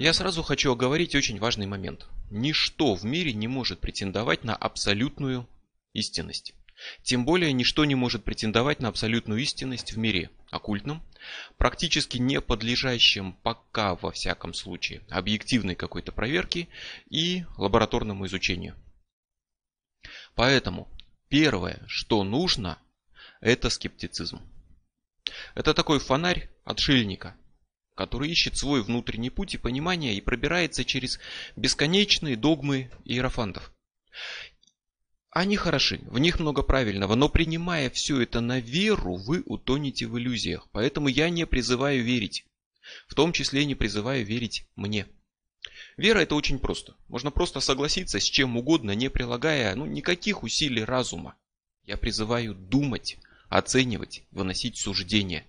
Я сразу хочу оговорить очень важный момент. Ничто в мире не может претендовать на абсолютную истинность. Тем более ничто не может претендовать на абсолютную истинность в мире оккультном, практически не подлежащем пока во всяком случае объективной какой-то проверке и лабораторному изучению. Поэтому первое, что нужно, это скептицизм. Это такой фонарь отшельника, который ищет свой внутренний путь и понимание и пробирается через бесконечные догмы иерофантов. Они хороши, в них много правильного, но принимая все это на веру, вы утонете в иллюзиях. Поэтому я не призываю верить. В том числе не призываю верить мне. Вера это очень просто. Можно просто согласиться с чем угодно, не прилагая ну, никаких усилий разума. Я призываю думать, оценивать, выносить суждения.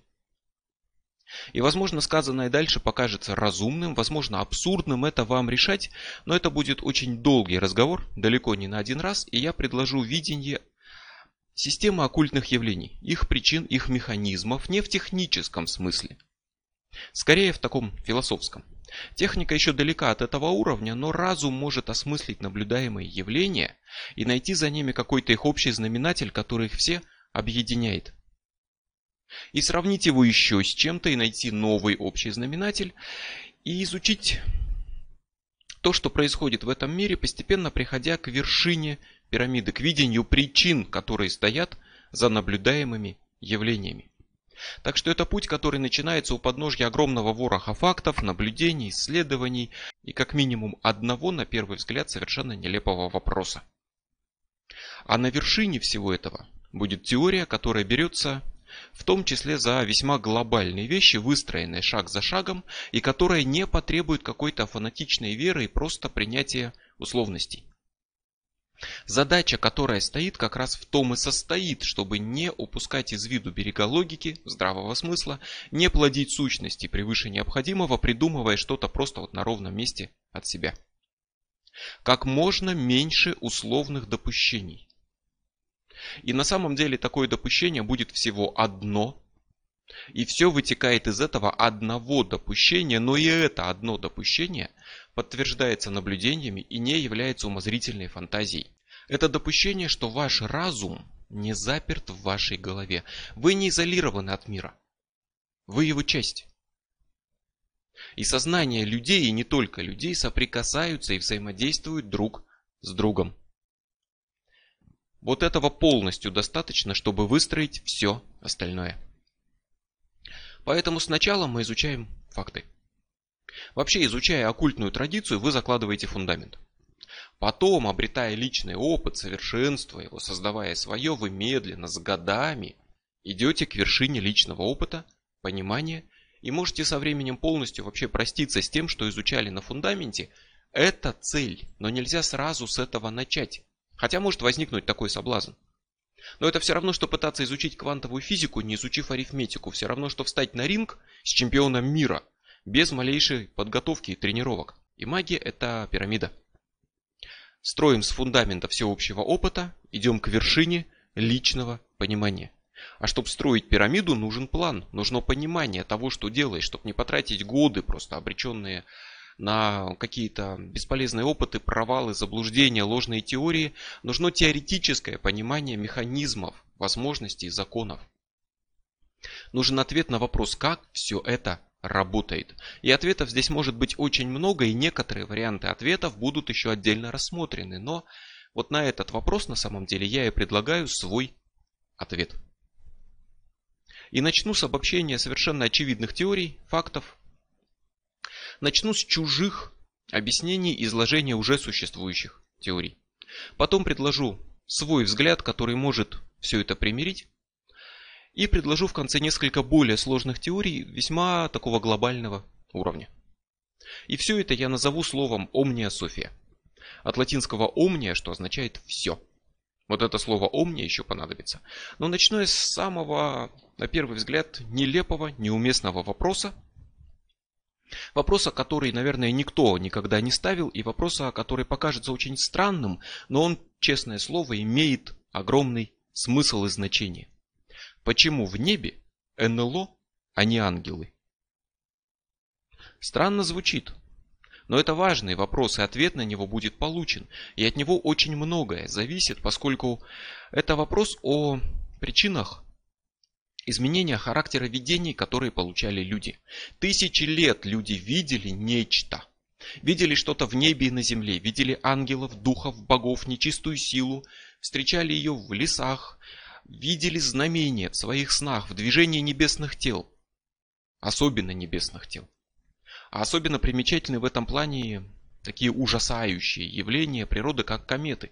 И возможно сказанное дальше покажется разумным, возможно абсурдным, это вам решать, но это будет очень долгий разговор, далеко не на один раз, и я предложу видение системы оккультных явлений, их причин, их механизмов, не в техническом смысле, скорее в таком философском. Техника еще далека от этого уровня, но разум может осмыслить наблюдаемые явления и найти за ними какой-то их общий знаменатель, который их все объединяет и сравнить его еще с чем-то и найти новый общий знаменатель и изучить то, что происходит в этом мире, постепенно приходя к вершине пирамиды, к видению причин, которые стоят за наблюдаемыми явлениями. Так что это путь, который начинается у подножья огромного вороха фактов, наблюдений, исследований и как минимум одного, на первый взгляд, совершенно нелепого вопроса. А на вершине всего этого будет теория, которая берется в том числе за весьма глобальные вещи, выстроенные шаг за шагом, и которые не потребуют какой-то фанатичной веры и просто принятия условностей. Задача, которая стоит, как раз в том и состоит, чтобы не упускать из виду берега логики, здравого смысла, не плодить сущности превыше необходимого, придумывая что-то просто вот на ровном месте от себя. Как можно меньше условных допущений. И на самом деле такое допущение будет всего одно. И все вытекает из этого одного допущения, но и это одно допущение подтверждается наблюдениями и не является умозрительной фантазией. Это допущение, что ваш разум не заперт в вашей голове. Вы не изолированы от мира. Вы его часть. И сознание людей, и не только людей, соприкасаются и взаимодействуют друг с другом. Вот этого полностью достаточно, чтобы выстроить все остальное. Поэтому сначала мы изучаем факты. Вообще, изучая оккультную традицию, вы закладываете фундамент. Потом, обретая личный опыт, совершенствуя его, создавая свое, вы медленно, с годами идете к вершине личного опыта, понимания и можете со временем полностью вообще проститься с тем, что изучали на фундаменте. Это цель, но нельзя сразу с этого начать. Хотя может возникнуть такой соблазн. Но это все равно, что пытаться изучить квантовую физику, не изучив арифметику. Все равно, что встать на ринг с чемпионом мира, без малейшей подготовки и тренировок. И магия это пирамида. Строим с фундамента всеобщего опыта, идем к вершине личного понимания. А чтобы строить пирамиду, нужен план, нужно понимание того, что делаешь, чтобы не потратить годы, просто обреченные на какие-то бесполезные опыты, провалы, заблуждения, ложные теории, нужно теоретическое понимание механизмов, возможностей, законов. Нужен ответ на вопрос, как все это работает. И ответов здесь может быть очень много, и некоторые варианты ответов будут еще отдельно рассмотрены. Но вот на этот вопрос на самом деле я и предлагаю свой ответ. И начну с обобщения совершенно очевидных теорий, фактов, Начну с чужих объяснений изложения уже существующих теорий. Потом предложу свой взгляд, который может все это примирить. И предложу в конце несколько более сложных теорий весьма такого глобального уровня. И все это я назову словом «омниософия». От латинского «omnia», что означает «все». Вот это слово «omnia» еще понадобится. Но начну я с самого, на первый взгляд, нелепого, неуместного вопроса – Вопроса, который, наверное, никто никогда не ставил, и вопроса, который покажется очень странным, но он, честное слово, имеет огромный смысл и значение. Почему в небе НЛО, а не ангелы? Странно звучит, но это важный вопрос, и ответ на него будет получен. И от него очень многое зависит, поскольку это вопрос о причинах изменения характера видений, которые получали люди. Тысячи лет люди видели нечто. Видели что-то в небе и на земле, видели ангелов, духов, богов, нечистую силу, встречали ее в лесах, видели знамения в своих снах, в движении небесных тел, особенно небесных тел. А особенно примечательны в этом плане такие ужасающие явления природы, как кометы.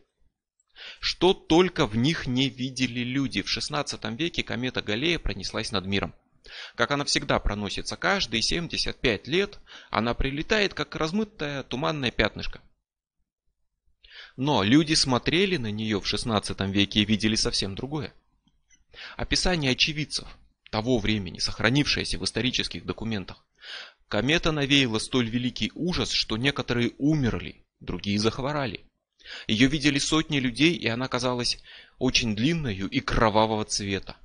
Что только в них не видели люди. В 16 веке комета Галлея пронеслась над миром. Как она всегда проносится каждые 75 лет, она прилетает как размытое туманное пятнышко. Но люди смотрели на нее в 16 веке и видели совсем другое. Описание очевидцев того времени, сохранившееся в исторических документах, комета навеяла столь великий ужас, что некоторые умерли, другие захворали. Ее видели сотни людей, и она казалась очень длинною и кровавого цвета.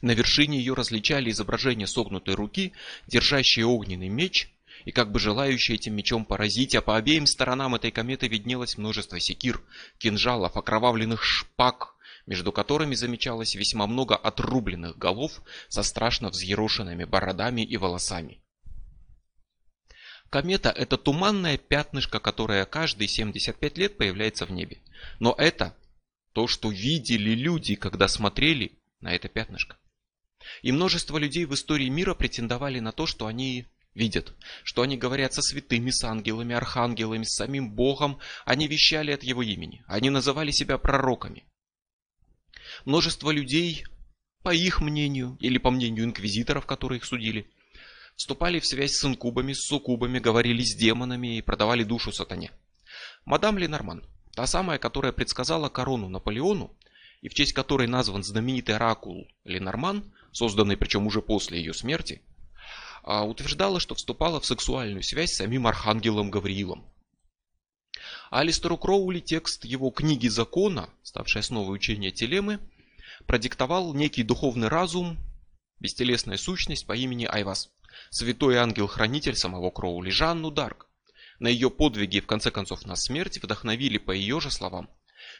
На вершине ее различали изображение согнутой руки, держащей огненный меч, и как бы желающий этим мечом поразить, а по обеим сторонам этой кометы виднелось множество секир, кинжалов, окровавленных шпаг, между которыми замечалось весьма много отрубленных голов со страшно взъерошенными бородами и волосами. Комета – это туманное пятнышко, которое каждые 75 лет появляется в небе. Но это то, что видели люди, когда смотрели на это пятнышко. И множество людей в истории мира претендовали на то, что они видят, что они говорят со святыми, с ангелами, архангелами, с самим Богом, они вещали от Его имени, они называли себя пророками. Множество людей, по их мнению, или по мнению инквизиторов, которые их судили – вступали в связь с инкубами, с суккубами, говорили с демонами и продавали душу сатане. Мадам Ленорман, та самая, которая предсказала корону Наполеону, и в честь которой назван знаменитый оракул Ленорман, созданный причем уже после ее смерти, а, утверждала, что вступала в сексуальную связь с самим архангелом Гавриилом. Алистеру Кроули текст его книги закона, ставшей основой учения Телемы, продиктовал некий духовный разум, бестелесная сущность по имени Айвас святой ангел-хранитель самого Кроули, Жанну Дарк. На ее подвиги и в конце концов на смерть вдохновили, по ее же словам,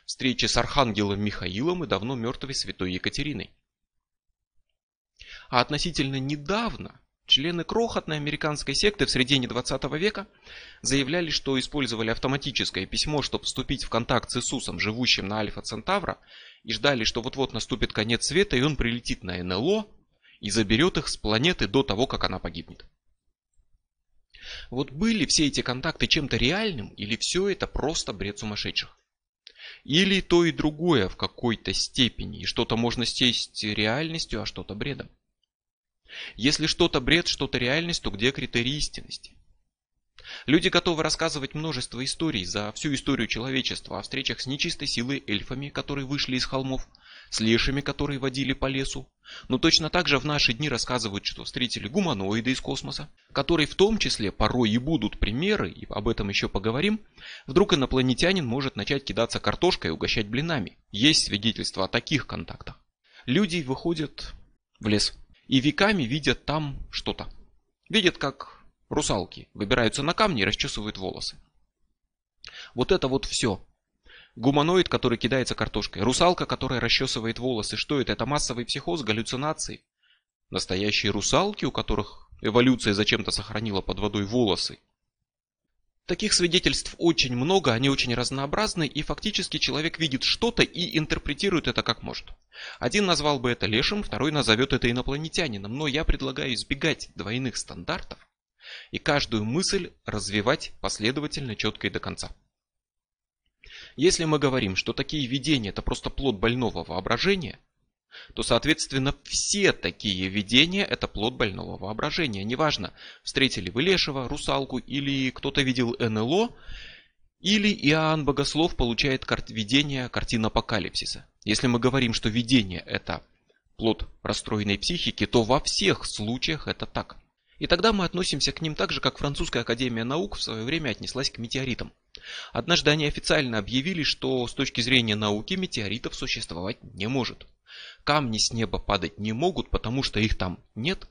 встречи с архангелом Михаилом и давно мертвой святой Екатериной. А относительно недавно члены крохотной американской секты в середине 20 века заявляли, что использовали автоматическое письмо, чтобы вступить в контакт с Иисусом, живущим на Альфа Центавра, и ждали, что вот-вот наступит конец света, и он прилетит на НЛО, и заберет их с планеты до того, как она погибнет. Вот были все эти контакты чем-то реальным, или все это просто бред сумасшедших? Или то и другое в какой-то степени, и что-то можно сесть реальностью, а что-то бредом? Если что-то бред, что-то реальность, то где критерий истинности? Люди готовы рассказывать множество историй за всю историю человечества о встречах с нечистой силой эльфами, которые вышли из холмов, с лешими, которые водили по лесу. Но точно так же в наши дни рассказывают, что встретили гуманоиды из космоса, которые в том числе порой и будут примеры, и об этом еще поговорим. Вдруг инопланетянин может начать кидаться картошкой и угощать блинами. Есть свидетельства о таких контактах. Люди выходят в лес и веками видят там что-то. Видят, как русалки выбираются на камни и расчесывают волосы. Вот это вот все Гуманоид, который кидается картошкой. Русалка, которая расчесывает волосы. Что это? Это массовый психоз, галлюцинации. Настоящие русалки, у которых эволюция зачем-то сохранила под водой волосы. Таких свидетельств очень много, они очень разнообразны, и фактически человек видит что-то и интерпретирует это как может. Один назвал бы это лешим, второй назовет это инопланетянином, но я предлагаю избегать двойных стандартов и каждую мысль развивать последовательно, четко и до конца. Если мы говорим, что такие видения это просто плод больного воображения, то, соответственно, все такие видения это плод больного воображения. Неважно, встретили вы Лешего, русалку или кто-то видел НЛО, или Иоанн Богослов получает кар- видение картин апокалипсиса. Если мы говорим, что видение это плод расстроенной психики, то во всех случаях это так. И тогда мы относимся к ним так же, как французская академия наук в свое время отнеслась к метеоритам. Однажды они официально объявили, что с точки зрения науки метеоритов существовать не может. Камни с неба падать не могут, потому что их там нет.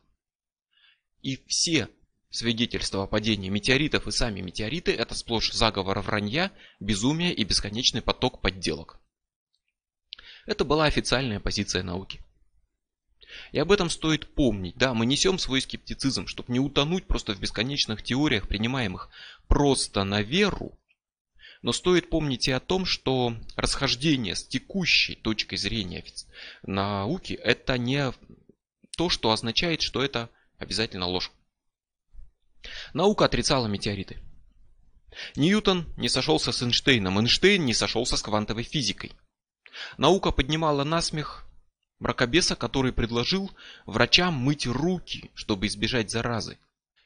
И все свидетельства о падении метеоритов и сами метеориты – это сплошь заговор вранья, безумие и бесконечный поток подделок. Это была официальная позиция науки. И об этом стоит помнить. Да, мы несем свой скептицизм, чтобы не утонуть просто в бесконечных теориях, принимаемых просто на веру. Но стоит помнить и о том, что расхождение с текущей точкой зрения науки – это не то, что означает, что это обязательно ложь. Наука отрицала метеориты. Ньютон не сошелся с Эйнштейном, Эйнштейн не сошелся с квантовой физикой. Наука поднимала насмех мракобеса, который предложил врачам мыть руки, чтобы избежать заразы.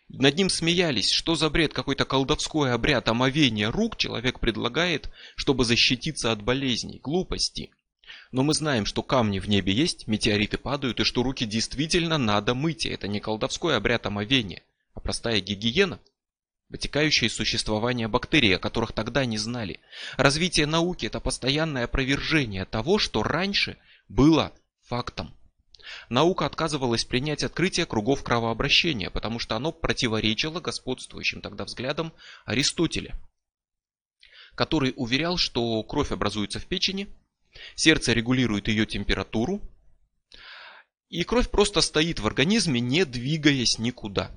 Над ним смеялись, что за бред, какой-то колдовской обряд омовения рук человек предлагает, чтобы защититься от болезней, глупости. Но мы знаем, что камни в небе есть, метеориты падают, и что руки действительно надо мыть. И это не колдовской обряд омовения, а простая гигиена, вытекающая из существования бактерий, о которых тогда не знали. Развитие науки – это постоянное опровержение того, что раньше было фактом. Наука отказывалась принять открытие кругов кровообращения, потому что оно противоречило господствующим тогда взглядам Аристотеля, который уверял, что кровь образуется в печени, сердце регулирует ее температуру, и кровь просто стоит в организме, не двигаясь никуда.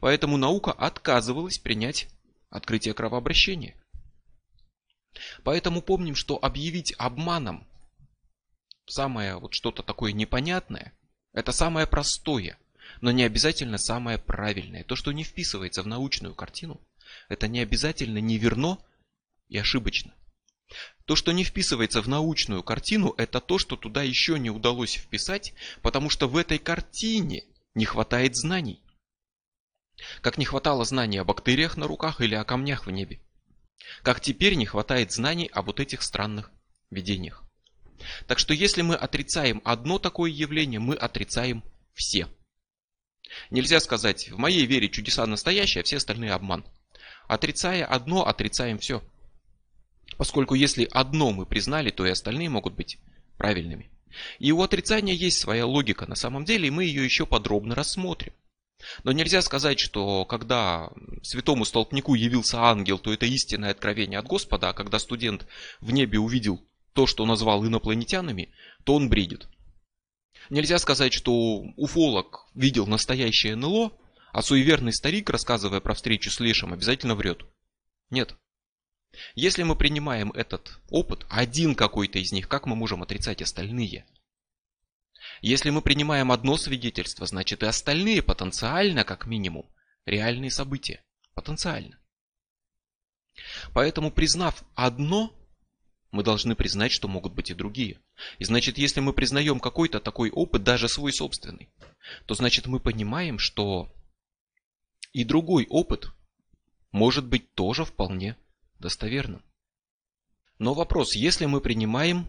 Поэтому наука отказывалась принять открытие кровообращения. Поэтому помним, что объявить обманом самое вот что-то такое непонятное, это самое простое, но не обязательно самое правильное. То, что не вписывается в научную картину, это не обязательно неверно и ошибочно. То, что не вписывается в научную картину, это то, что туда еще не удалось вписать, потому что в этой картине не хватает знаний. Как не хватало знаний о бактериях на руках или о камнях в небе. Как теперь не хватает знаний о вот этих странных видениях. Так что если мы отрицаем одно такое явление, мы отрицаем все. Нельзя сказать, в моей вере чудеса настоящие, а все остальные обман. Отрицая одно, отрицаем все. Поскольку если одно мы признали, то и остальные могут быть правильными. И у отрицания есть своя логика на самом деле, и мы ее еще подробно рассмотрим. Но нельзя сказать, что когда святому столпнику явился ангел, то это истинное откровение от Господа, а когда студент в небе увидел то, что назвал инопланетянами, то он бредит. Нельзя сказать, что уфолог видел настоящее НЛО, а суеверный старик, рассказывая про встречу с Лешем, обязательно врет. Нет. Если мы принимаем этот опыт, один какой-то из них, как мы можем отрицать остальные? Если мы принимаем одно свидетельство, значит и остальные потенциально, как минимум, реальные события. Потенциально. Поэтому, признав одно, мы должны признать, что могут быть и другие. И значит, если мы признаем какой-то такой опыт, даже свой собственный, то значит мы понимаем, что и другой опыт может быть тоже вполне достоверным. Но вопрос, если мы принимаем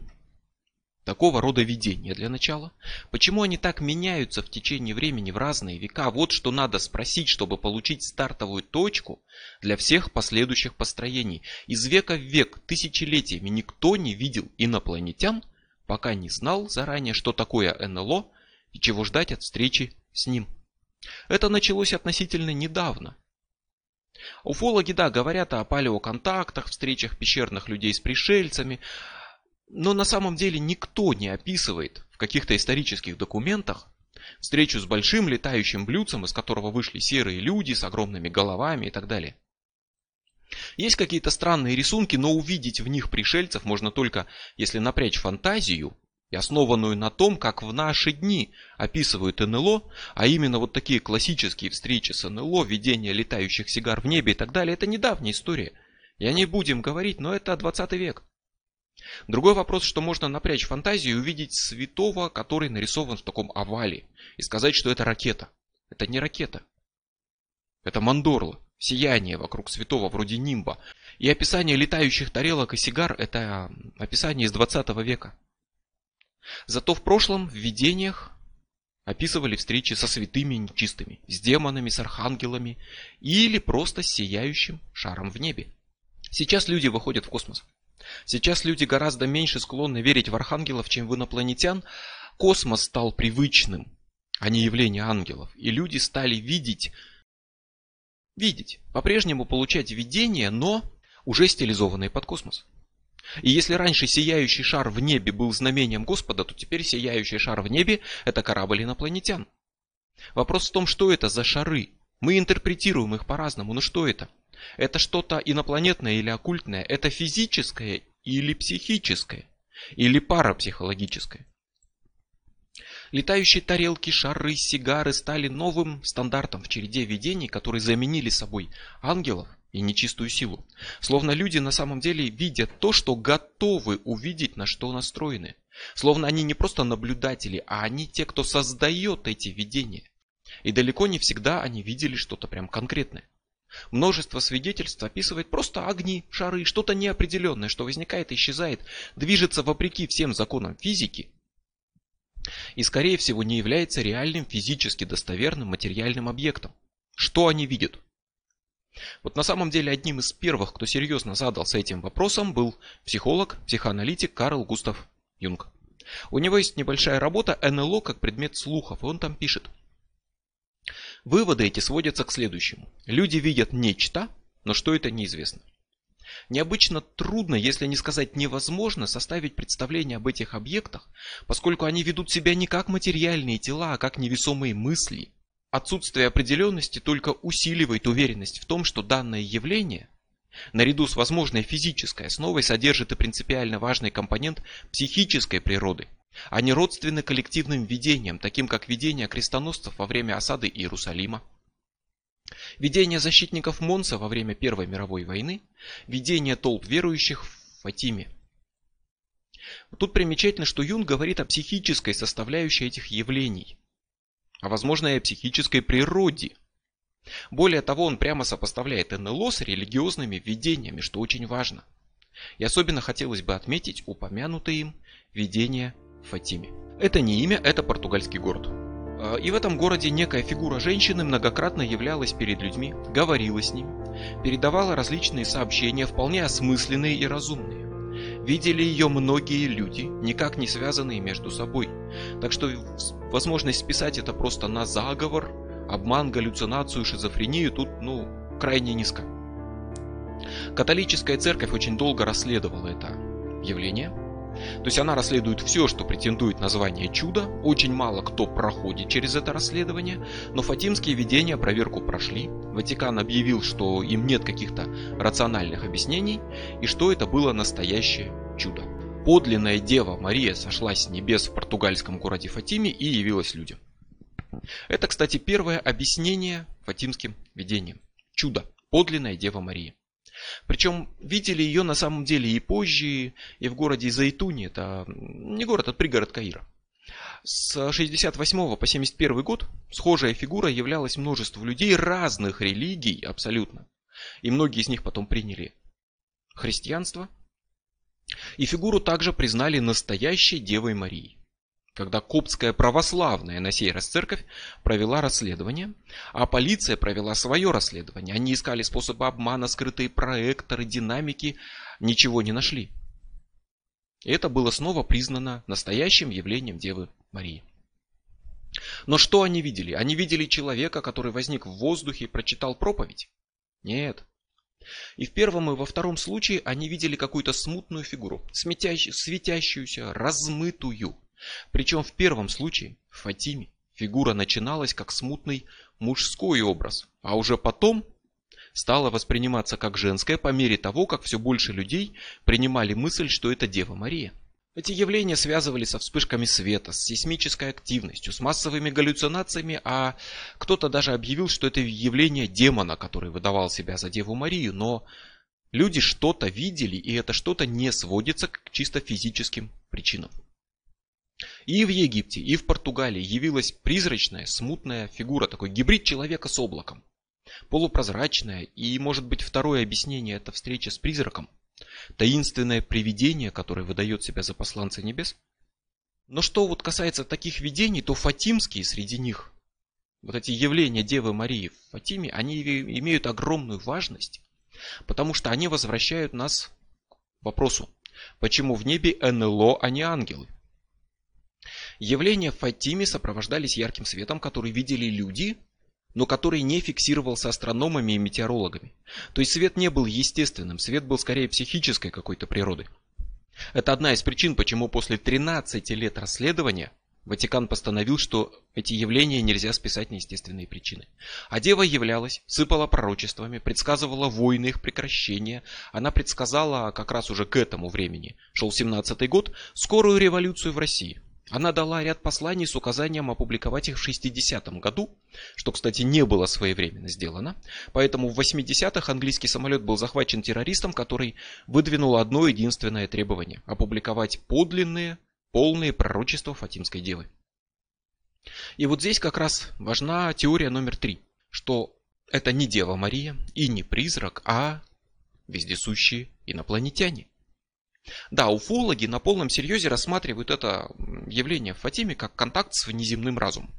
такого рода видения для начала. Почему они так меняются в течение времени в разные века? Вот что надо спросить, чтобы получить стартовую точку для всех последующих построений. Из века в век, тысячелетиями никто не видел инопланетян, пока не знал заранее, что такое НЛО и чего ждать от встречи с ним. Это началось относительно недавно. Уфологи, да, говорят о палеоконтактах, встречах пещерных людей с пришельцами, но на самом деле никто не описывает в каких-то исторических документах встречу с большим летающим блюдцем, из которого вышли серые люди с огромными головами и так далее. Есть какие-то странные рисунки, но увидеть в них пришельцев можно только, если напрячь фантазию, основанную на том, как в наши дни описывают НЛО, а именно вот такие классические встречи с НЛО, видение летающих сигар в небе и так далее, это недавняя история. Я не будем говорить, но это 20 век. Другой вопрос, что можно напрячь фантазию и увидеть святого, который нарисован в таком овале, и сказать, что это ракета. Это не ракета. Это мандорла, сияние вокруг святого вроде нимба. И описание летающих тарелок и сигар – это описание из 20 века. Зато в прошлом в видениях описывали встречи со святыми нечистыми, с демонами, с архангелами или просто с сияющим шаром в небе. Сейчас люди выходят в космос. Сейчас люди гораздо меньше склонны верить в архангелов, чем в инопланетян. Космос стал привычным, а не явление ангелов. И люди стали видеть видеть, по-прежнему получать видение, но уже стилизованные под космос. И если раньше сияющий шар в небе был знамением Господа, то теперь сияющий шар в небе – это корабль инопланетян. Вопрос в том, что это за шары. Мы интерпретируем их по-разному, но что это? Это что-то инопланетное или оккультное? Это физическое или психическое? Или парапсихологическое? Летающие тарелки, шары, сигары стали новым стандартом в череде видений, которые заменили собой ангелов и нечистую силу. Словно люди на самом деле видят то, что готовы увидеть, на что настроены. Словно они не просто наблюдатели, а они те, кто создает эти видения. И далеко не всегда они видели что-то прям конкретное. Множество свидетельств описывает просто огни, шары, что-то неопределенное, что возникает и исчезает, движется вопреки всем законам физики и, скорее всего, не является реальным физически достоверным материальным объектом. Что они видят? Вот на самом деле одним из первых, кто серьезно задался этим вопросом, был психолог, психоаналитик Карл Густав Юнг. У него есть небольшая работа НЛО как предмет слухов, и он там пишет. Выводы эти сводятся к следующему. Люди видят нечто, но что это неизвестно. Необычно трудно, если не сказать невозможно, составить представление об этих объектах, поскольку они ведут себя не как материальные тела, а как невесомые мысли. Отсутствие определенности только усиливает уверенность в том, что данное явление, наряду с возможной физической основой, содержит и принципиально важный компонент психической природы, не родственны коллективным видениям, таким как видение крестоносцев во время осады Иерусалима. Видение защитников Монса во время Первой мировой войны, видение толп верующих в Фатиме. Тут примечательно, что Юн говорит о психической составляющей этих явлений, а возможно и о психической природе. Более того, он прямо сопоставляет НЛО с религиозными видениями, что очень важно. И особенно хотелось бы отметить упомянутые им видения Фатиме. Это не имя, это португальский город. А, и в этом городе некая фигура женщины многократно являлась перед людьми, говорила с ними, передавала различные сообщения, вполне осмысленные и разумные. Видели ее многие люди, никак не связанные между собой. Так что возможность списать это просто на заговор, обман, галлюцинацию, шизофрению тут, ну, крайне низко. Католическая церковь очень долго расследовала это явление, то есть она расследует все, что претендует на звание чуда. Очень мало кто проходит через это расследование. Но фатимские видения проверку прошли. Ватикан объявил, что им нет каких-то рациональных объяснений. И что это было настоящее чудо. Подлинная Дева Мария сошла с небес в португальском городе Фатиме и явилась людям. Это, кстати, первое объяснение фатимским видениям. Чудо. Подлинная Дева Мария. Причем видели ее на самом деле и позже, и в городе Зайтуни, это не город, а пригород Каира. С 68 по 71 год схожая фигура являлась множеству людей разных религий абсолютно. И многие из них потом приняли христианство. И фигуру также признали настоящей Девой Марией когда Коптская православная, на сей раз церковь, провела расследование, а полиция провела свое расследование. Они искали способы обмана, скрытые проекторы, динамики, ничего не нашли. Это было снова признано настоящим явлением Девы Марии. Но что они видели? Они видели человека, который возник в воздухе и прочитал проповедь? Нет. И в первом и во втором случае они видели какую-то смутную фигуру, светящуюся, размытую. Причем в первом случае, в Фатиме, фигура начиналась как смутный мужской образ, а уже потом стала восприниматься как женская по мере того, как все больше людей принимали мысль, что это Дева Мария. Эти явления связывали со вспышками света, с сейсмической активностью, с массовыми галлюцинациями, а кто-то даже объявил, что это явление демона, который выдавал себя за Деву Марию, но люди что-то видели, и это что-то не сводится к чисто физическим причинам. И в Египте, и в Португалии явилась призрачная, смутная фигура, такой гибрид человека с облаком. Полупрозрачная, и может быть второе объяснение это встреча с призраком. Таинственное привидение, которое выдает себя за посланца небес. Но что вот касается таких видений, то фатимские среди них, вот эти явления Девы Марии в Фатиме, они имеют огромную важность, потому что они возвращают нас к вопросу, почему в небе НЛО, а не ангелы. Явления в Фатиме сопровождались ярким светом, который видели люди, но который не фиксировался астрономами и метеорологами. То есть свет не был естественным, свет был скорее психической какой-то природы. Это одна из причин, почему после 13 лет расследования Ватикан постановил, что эти явления нельзя списать на естественные причины. А дева являлась, сыпала пророчествами, предсказывала войны, их прекращение. Она предсказала как раз уже к этому времени, шел 17-й год, скорую революцию в России. Она дала ряд посланий с указанием опубликовать их в 60-м году, что, кстати, не было своевременно сделано. Поэтому в 80-х английский самолет был захвачен террористом, который выдвинул одно единственное требование – опубликовать подлинные, полные пророчества Фатимской девы. И вот здесь как раз важна теория номер три, что это не Дева Мария и не призрак, а вездесущие инопланетяне. Да, уфологи на полном серьезе рассматривают это явление в Фатиме как контакт с внеземным разумом.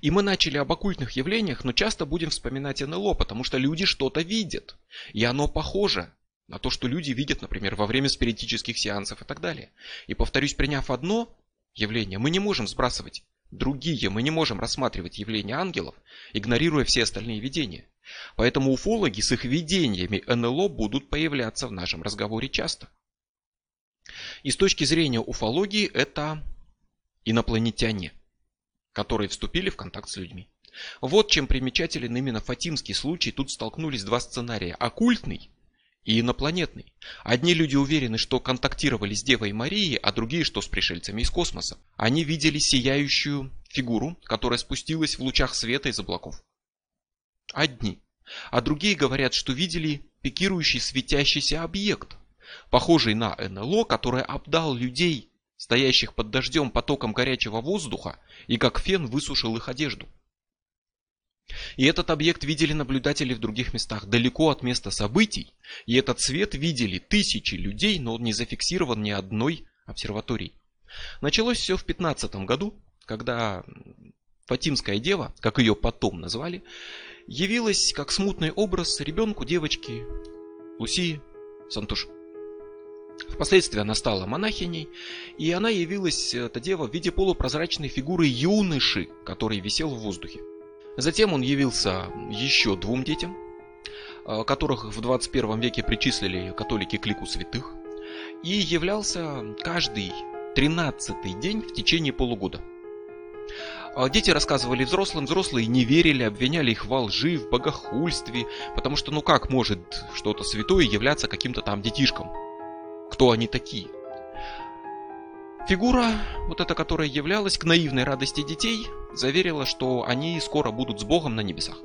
И мы начали об оккультных явлениях, но часто будем вспоминать НЛО, потому что люди что-то видят. И оно похоже на то, что люди видят, например, во время спиритических сеансов и так далее. И повторюсь, приняв одно явление, мы не можем сбрасывать другие, мы не можем рассматривать явления ангелов, игнорируя все остальные видения. Поэтому уфологи с их видениями НЛО будут появляться в нашем разговоре часто. И с точки зрения уфологии это инопланетяне, которые вступили в контакт с людьми. Вот чем примечателен именно фатимский случай. Тут столкнулись два сценария. Оккультный и инопланетный. Одни люди уверены, что контактировали с Девой Марией, а другие, что с пришельцами из космоса. Они видели сияющую фигуру, которая спустилась в лучах света из облаков. Одни. А другие говорят, что видели пикирующий светящийся объект, похожий на НЛО, который обдал людей, стоящих под дождем потоком горячего воздуха, и как фен высушил их одежду. И этот объект видели наблюдатели в других местах, далеко от места событий, и этот свет видели тысячи людей, но он не зафиксирован ни одной обсерваторией. Началось все в 15 году, когда Фатимская дева, как ее потом назвали, явилась как смутный образ ребенку девочки Лусии Сантуш. Впоследствии она стала монахиней, и она явилась, эта дева, в виде полупрозрачной фигуры юноши, который висел в воздухе. Затем он явился еще двум детям, э, которых в 21 веке причислили католики к лику святых, и являлся каждый тринадцатый день в течение полугода. А дети рассказывали взрослым, взрослые не верили, обвиняли их во лжи, в богохульстве, потому что ну как может что-то святое являться каким-то там детишкам? Кто они такие? Фигура, вот эта, которая являлась к наивной радости детей, заверила, что они скоро будут с Богом на небесах.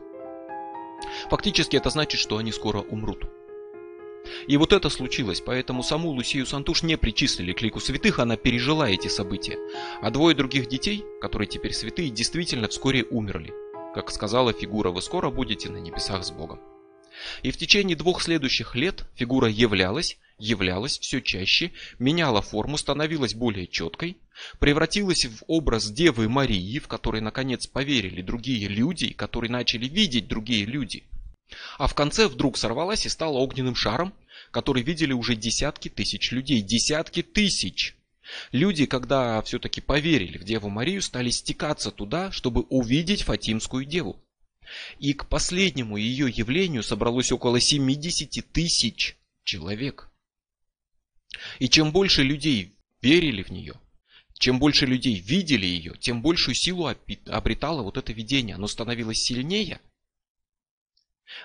Фактически это значит, что они скоро умрут. И вот это случилось, поэтому саму Лусию Сантуш не причислили к лику святых, она пережила эти события. А двое других детей, которые теперь святые, действительно вскоре умерли. Как сказала фигура, вы скоро будете на небесах с Богом. И в течение двух следующих лет фигура являлась, являлась все чаще, меняла форму, становилась более четкой, превратилась в образ Девы Марии, в которой наконец поверили другие люди, которые начали видеть другие люди. А в конце вдруг сорвалась и стала огненным шаром, который видели уже десятки тысяч людей. Десятки тысяч! Люди, когда все-таки поверили в Деву Марию, стали стекаться туда, чтобы увидеть Фатимскую Деву. И к последнему ее явлению собралось около 70 тысяч человек. И чем больше людей верили в нее, чем больше людей видели ее, тем большую силу обретало вот это видение. Оно становилось сильнее –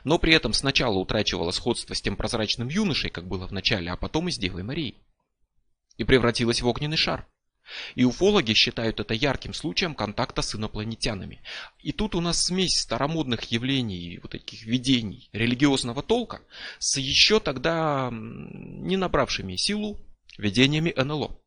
но при этом сначала утрачивала сходство с тем прозрачным юношей, как было в начале, а потом и с Девой Марией. И превратилась в огненный шар. И уфологи считают это ярким случаем контакта с инопланетянами. И тут у нас смесь старомодных явлений, вот таких видений религиозного толка с еще тогда не набравшими силу видениями НЛО.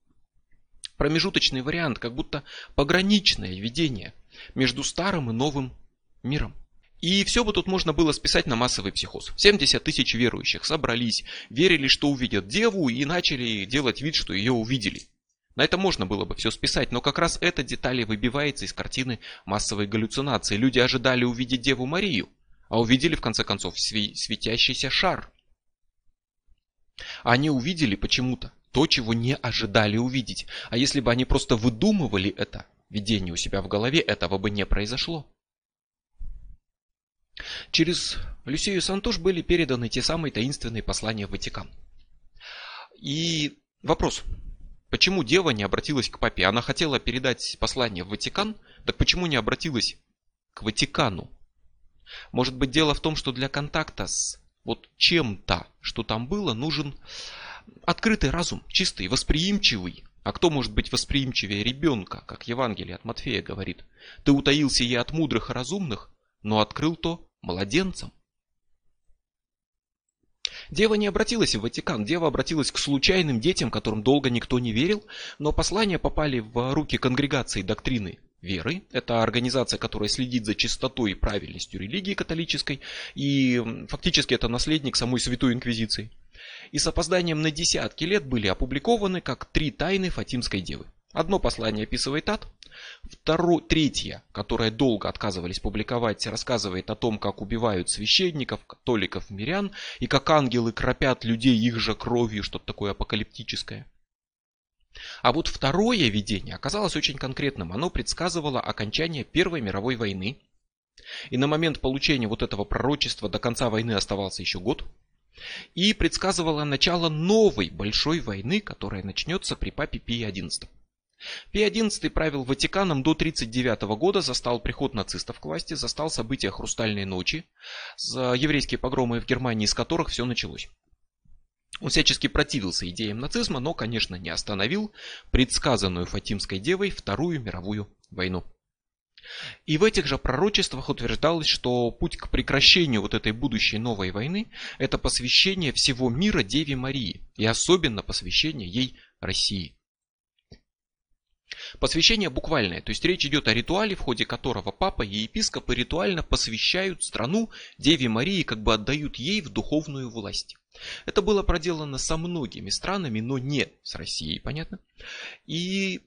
Промежуточный вариант, как будто пограничное видение между старым и новым миром. И все бы тут можно было списать на массовый психоз. 70 тысяч верующих собрались, верили, что увидят деву и начали делать вид, что ее увидели. На это можно было бы все списать, но как раз эта деталь выбивается из картины массовой галлюцинации. Люди ожидали увидеть Деву Марию, а увидели в конце концов светящийся шар. Они увидели почему-то то, чего не ожидали увидеть. А если бы они просто выдумывали это видение у себя в голове, этого бы не произошло. Через Люсию Сантуш были переданы те самые таинственные послания в Ватикан. И вопрос, почему дева не обратилась к папе? Она хотела передать послание в Ватикан, так почему не обратилась к Ватикану? Может быть дело в том, что для контакта с вот чем-то, что там было, нужен открытый разум, чистый, восприимчивый. А кто может быть восприимчивее ребенка, как Евангелие от Матфея говорит? Ты утаился ей от мудрых и разумных, но открыл то младенцам. Дева не обратилась в Ватикан, дева обратилась к случайным детям, которым долго никто не верил, но послания попали в руки конгрегации доктрины веры. Это организация, которая следит за чистотой и правильностью религии католической, и фактически это наследник самой Святой Инквизиции. И с опозданием на десятки лет были опубликованы как три тайны Фатимской девы. Одно послание описывает ад, второе, третье, которое долго отказывались публиковать, рассказывает о том, как убивают священников, католиков, мирян, и как ангелы кропят людей их же кровью, что-то такое апокалиптическое. А вот второе видение оказалось очень конкретным. Оно предсказывало окончание Первой мировой войны. И на момент получения вот этого пророчества до конца войны оставался еще год и предсказывала начало новой большой войны, которая начнется при папе Пии XI. Пий XI правил Ватиканом до 1939 года, застал приход нацистов к власти, застал события Хрустальной ночи, еврейские погромы в Германии, с которых все началось. Он всячески противился идеям нацизма, но, конечно, не остановил предсказанную Фатимской девой Вторую мировую войну. И в этих же пророчествах утверждалось, что путь к прекращению вот этой будущей новой войны – это посвящение всего мира Деве Марии, и особенно посвящение ей России. Посвящение буквальное, то есть речь идет о ритуале, в ходе которого папа и епископы ритуально посвящают страну Деве Марии, как бы отдают ей в духовную власть. Это было проделано со многими странами, но не с Россией, понятно? И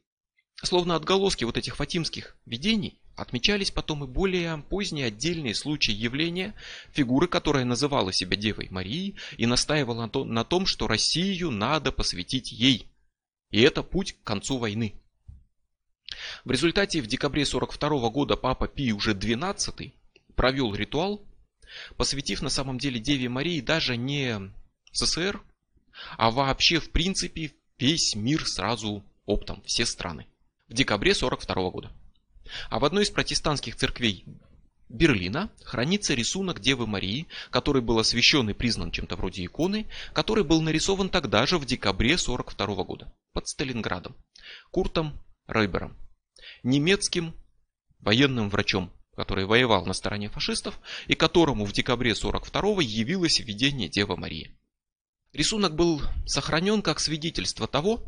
словно отголоски вот этих фатимских видений Отмечались потом и более поздние отдельные случаи явления фигуры, которая называла себя Девой Марией и настаивала на том, что Россию надо посвятить ей. И это путь к концу войны. В результате в декабре 42 года папа Пий уже XII провел ритуал, посвятив на самом деле Деве Марии даже не СССР, а вообще в принципе весь мир сразу оптом, все страны. В декабре 42 года. А в одной из протестантских церквей Берлина хранится рисунок Девы Марии, который был освящен и признан чем-то вроде иконы, который был нарисован тогда же в декабре 1942 года под Сталинградом Куртом Рейбером, немецким военным врачом, который воевал на стороне фашистов и которому в декабре 1942 явилось видение Девы Марии. Рисунок был сохранен как свидетельство того,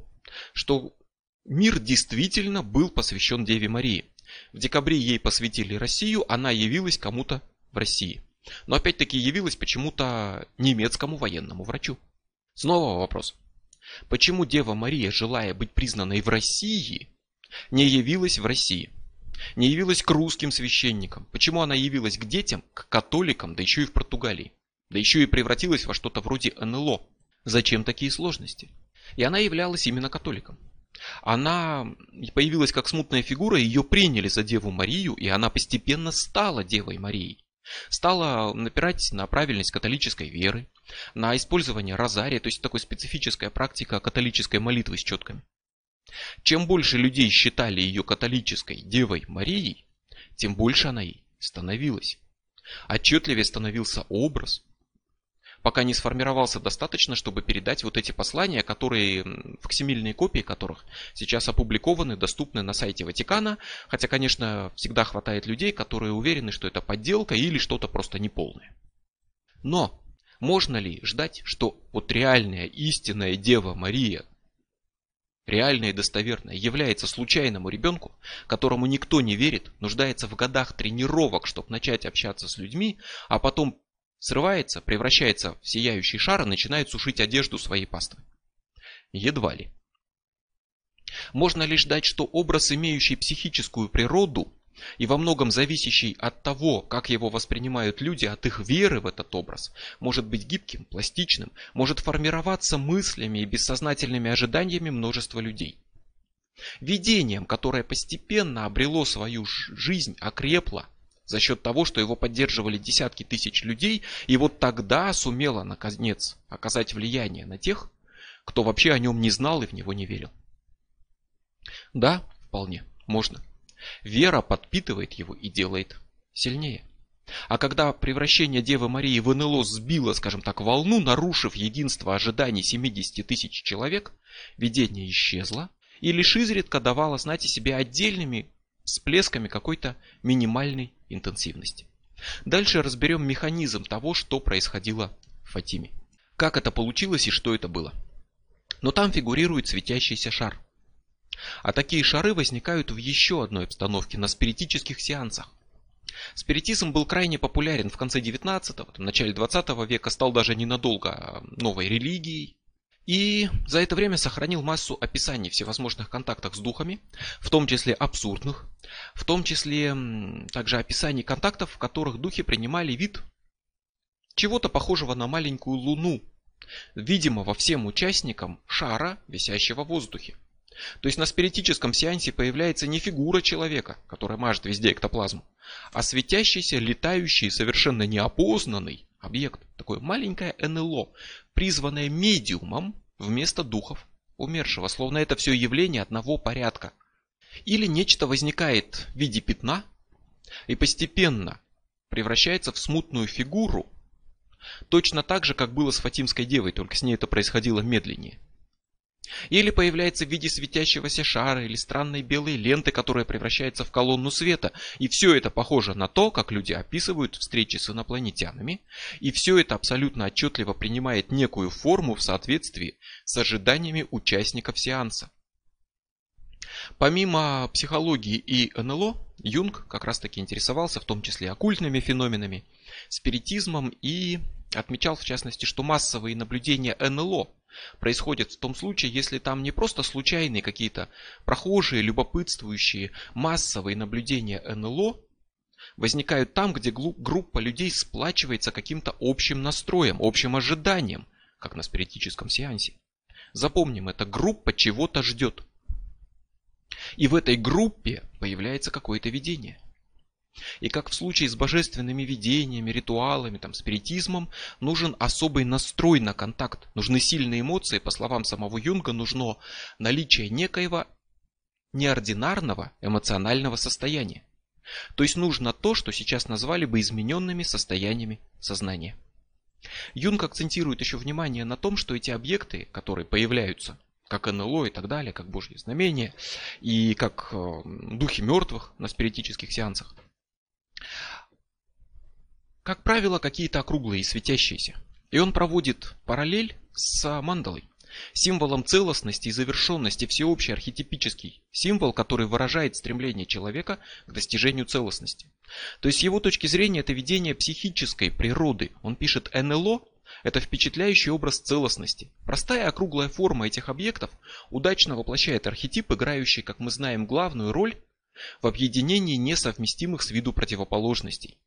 что мир действительно был посвящен Деве Марии. В декабре ей посвятили Россию, она явилась кому-то в России. Но опять-таки явилась почему-то немецкому военному врачу. Снова вопрос. Почему Дева Мария, желая быть признанной в России, не явилась в России? Не явилась к русским священникам? Почему она явилась к детям, к католикам, да еще и в Португалии? Да еще и превратилась во что-то вроде НЛО. Зачем такие сложности? И она являлась именно католиком. Она появилась как смутная фигура, ее приняли за Деву Марию, и она постепенно стала Девой Марией. Стала напирать на правильность католической веры, на использование розария, то есть такой специфическая практика католической молитвы с четками. Чем больше людей считали ее католической Девой Марией, тем больше она ей становилась. Отчетливее становился образ, пока не сформировался достаточно, чтобы передать вот эти послания, которые, факсимильные копии которых сейчас опубликованы, доступны на сайте Ватикана. Хотя, конечно, всегда хватает людей, которые уверены, что это подделка или что-то просто неполное. Но можно ли ждать, что вот реальная истинная Дева Мария, реальная и достоверная, является случайному ребенку, которому никто не верит, нуждается в годах тренировок, чтобы начать общаться с людьми, а потом Срывается, превращается в сияющий шар и начинает сушить одежду своей паствы. Едва ли. Можно лишь ждать, что образ, имеющий психическую природу и во многом зависящий от того, как его воспринимают люди, от их веры в этот образ, может быть гибким, пластичным, может формироваться мыслями и бессознательными ожиданиями множества людей. Видением, которое постепенно обрело свою жизнь, окрепло, за счет того, что его поддерживали десятки тысяч людей, и вот тогда сумела, наконец, оказать влияние на тех, кто вообще о нем не знал и в него не верил. Да, вполне, можно. Вера подпитывает его и делает сильнее. А когда превращение Девы Марии в НЛО сбило, скажем так, волну, нарушив единство ожиданий 70 тысяч человек, видение исчезло и лишь изредка давало знать о себе отдельными всплесками какой-то минимальной интенсивности. Дальше разберем механизм того, что происходило в Фатиме. Как это получилось и что это было. Но там фигурирует светящийся шар. А такие шары возникают в еще одной обстановке, на спиритических сеансах. Спиритизм был крайне популярен в конце 19-го, начале 20 века, стал даже ненадолго а, новой религией. И за это время сохранил массу описаний всевозможных контактов с духами, в том числе абсурдных, в том числе также описаний контактов, в которых духи принимали вид чего-то похожего на маленькую луну, видимого всем участникам шара, висящего в воздухе. То есть на спиритическом сеансе появляется не фигура человека, которая мажет везде эктоплазму, а светящийся, летающий, совершенно неопознанный объект, такое маленькое НЛО, призванное медиумом вместо духов умершего, словно это все явление одного порядка. Или нечто возникает в виде пятна и постепенно превращается в смутную фигуру, точно так же, как было с Фатимской девой, только с ней это происходило медленнее. Или появляется в виде светящегося шара или странной белой ленты, которая превращается в колонну света. И все это похоже на то, как люди описывают встречи с инопланетянами. И все это абсолютно отчетливо принимает некую форму в соответствии с ожиданиями участников сеанса. Помимо психологии и НЛО, Юнг как раз таки интересовался в том числе оккультными феноменами, спиритизмом и отмечал в частности, что массовые наблюдения НЛО происходит в том случае, если там не просто случайные какие-то прохожие, любопытствующие, массовые наблюдения НЛО, возникают там, где группа людей сплачивается каким-то общим настроем, общим ожиданием, как на спиритическом сеансе. Запомним, эта группа чего-то ждет. И в этой группе появляется какое-то видение. И как в случае с божественными видениями, ритуалами, там, спиритизмом, нужен особый настрой на контакт. Нужны сильные эмоции. По словам самого Юнга, нужно наличие некоего неординарного эмоционального состояния. То есть нужно то, что сейчас назвали бы измененными состояниями сознания. Юнг акцентирует еще внимание на том, что эти объекты, которые появляются, как НЛО и так далее, как Божьи знамения, и как э, духи мертвых на спиритических сеансах, как правило, какие-то округлые и светящиеся. И он проводит параллель с мандалой. Символом целостности и завершенности всеобщий архетипический символ, который выражает стремление человека к достижению целостности. То есть с его точки зрения это видение психической природы. Он пишет НЛО – это впечатляющий образ целостности. Простая округлая форма этих объектов удачно воплощает архетип, играющий, как мы знаем, главную роль в объединении несовместимых с виду противоположностей.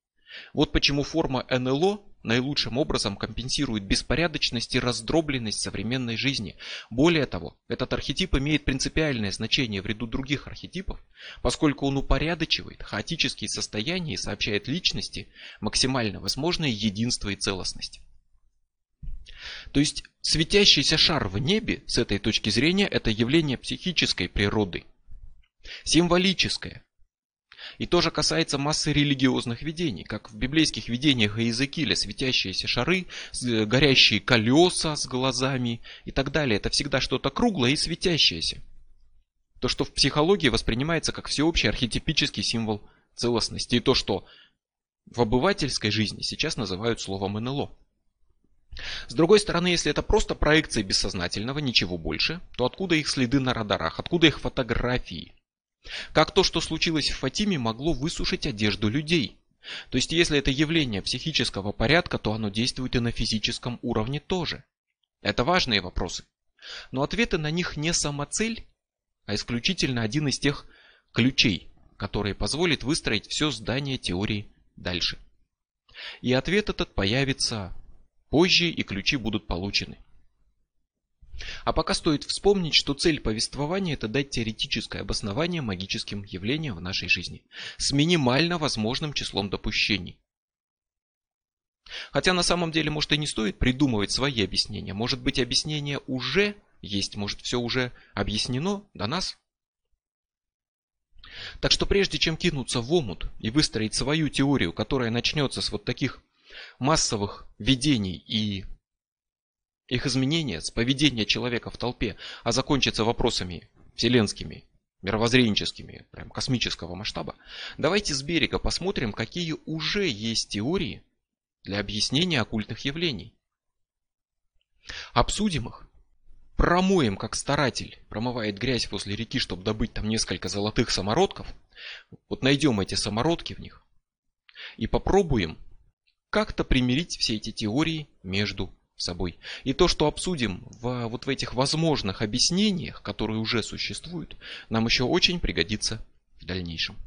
Вот почему форма НЛО наилучшим образом компенсирует беспорядочность и раздробленность современной жизни. Более того, этот архетип имеет принципиальное значение в ряду других архетипов, поскольку он упорядочивает хаотические состояния и сообщает личности максимально возможное единство и целостность. То есть светящийся шар в небе с этой точки зрения это явление психической природы – символическое. И тоже касается массы религиозных видений, как в библейских видениях Иезекииля светящиеся шары, э, горящие колеса с глазами и так далее. Это всегда что-то круглое и светящееся. То, что в психологии воспринимается как всеобщий архетипический символ целостности. И то, что в обывательской жизни сейчас называют словом НЛО. С другой стороны, если это просто проекции бессознательного, ничего больше, то откуда их следы на радарах, откуда их фотографии? Как то, что случилось в Фатиме, могло высушить одежду людей. То есть, если это явление психического порядка, то оно действует и на физическом уровне тоже. Это важные вопросы. Но ответы на них не самоцель, а исключительно один из тех ключей, который позволит выстроить все здание теории дальше. И ответ этот появится позже, и ключи будут получены. А пока стоит вспомнить, что цель повествования – это дать теоретическое обоснование магическим явлениям в нашей жизни с минимально возможным числом допущений. Хотя на самом деле, может, и не стоит придумывать свои объяснения. Может быть, объяснение уже есть, может, все уже объяснено до нас. Так что прежде чем кинуться в омут и выстроить свою теорию, которая начнется с вот таких массовых видений и их изменения, с поведения человека в толпе, а закончится вопросами вселенскими, мировоззренческими, прям космического масштаба, давайте с берега посмотрим, какие уже есть теории для объяснения оккультных явлений. Обсудим их, промоем, как старатель промывает грязь возле реки, чтобы добыть там несколько золотых самородков. Вот найдем эти самородки в них и попробуем как-то примирить все эти теории между собой. И то, что обсудим в, вот в этих возможных объяснениях, которые уже существуют, нам еще очень пригодится в дальнейшем.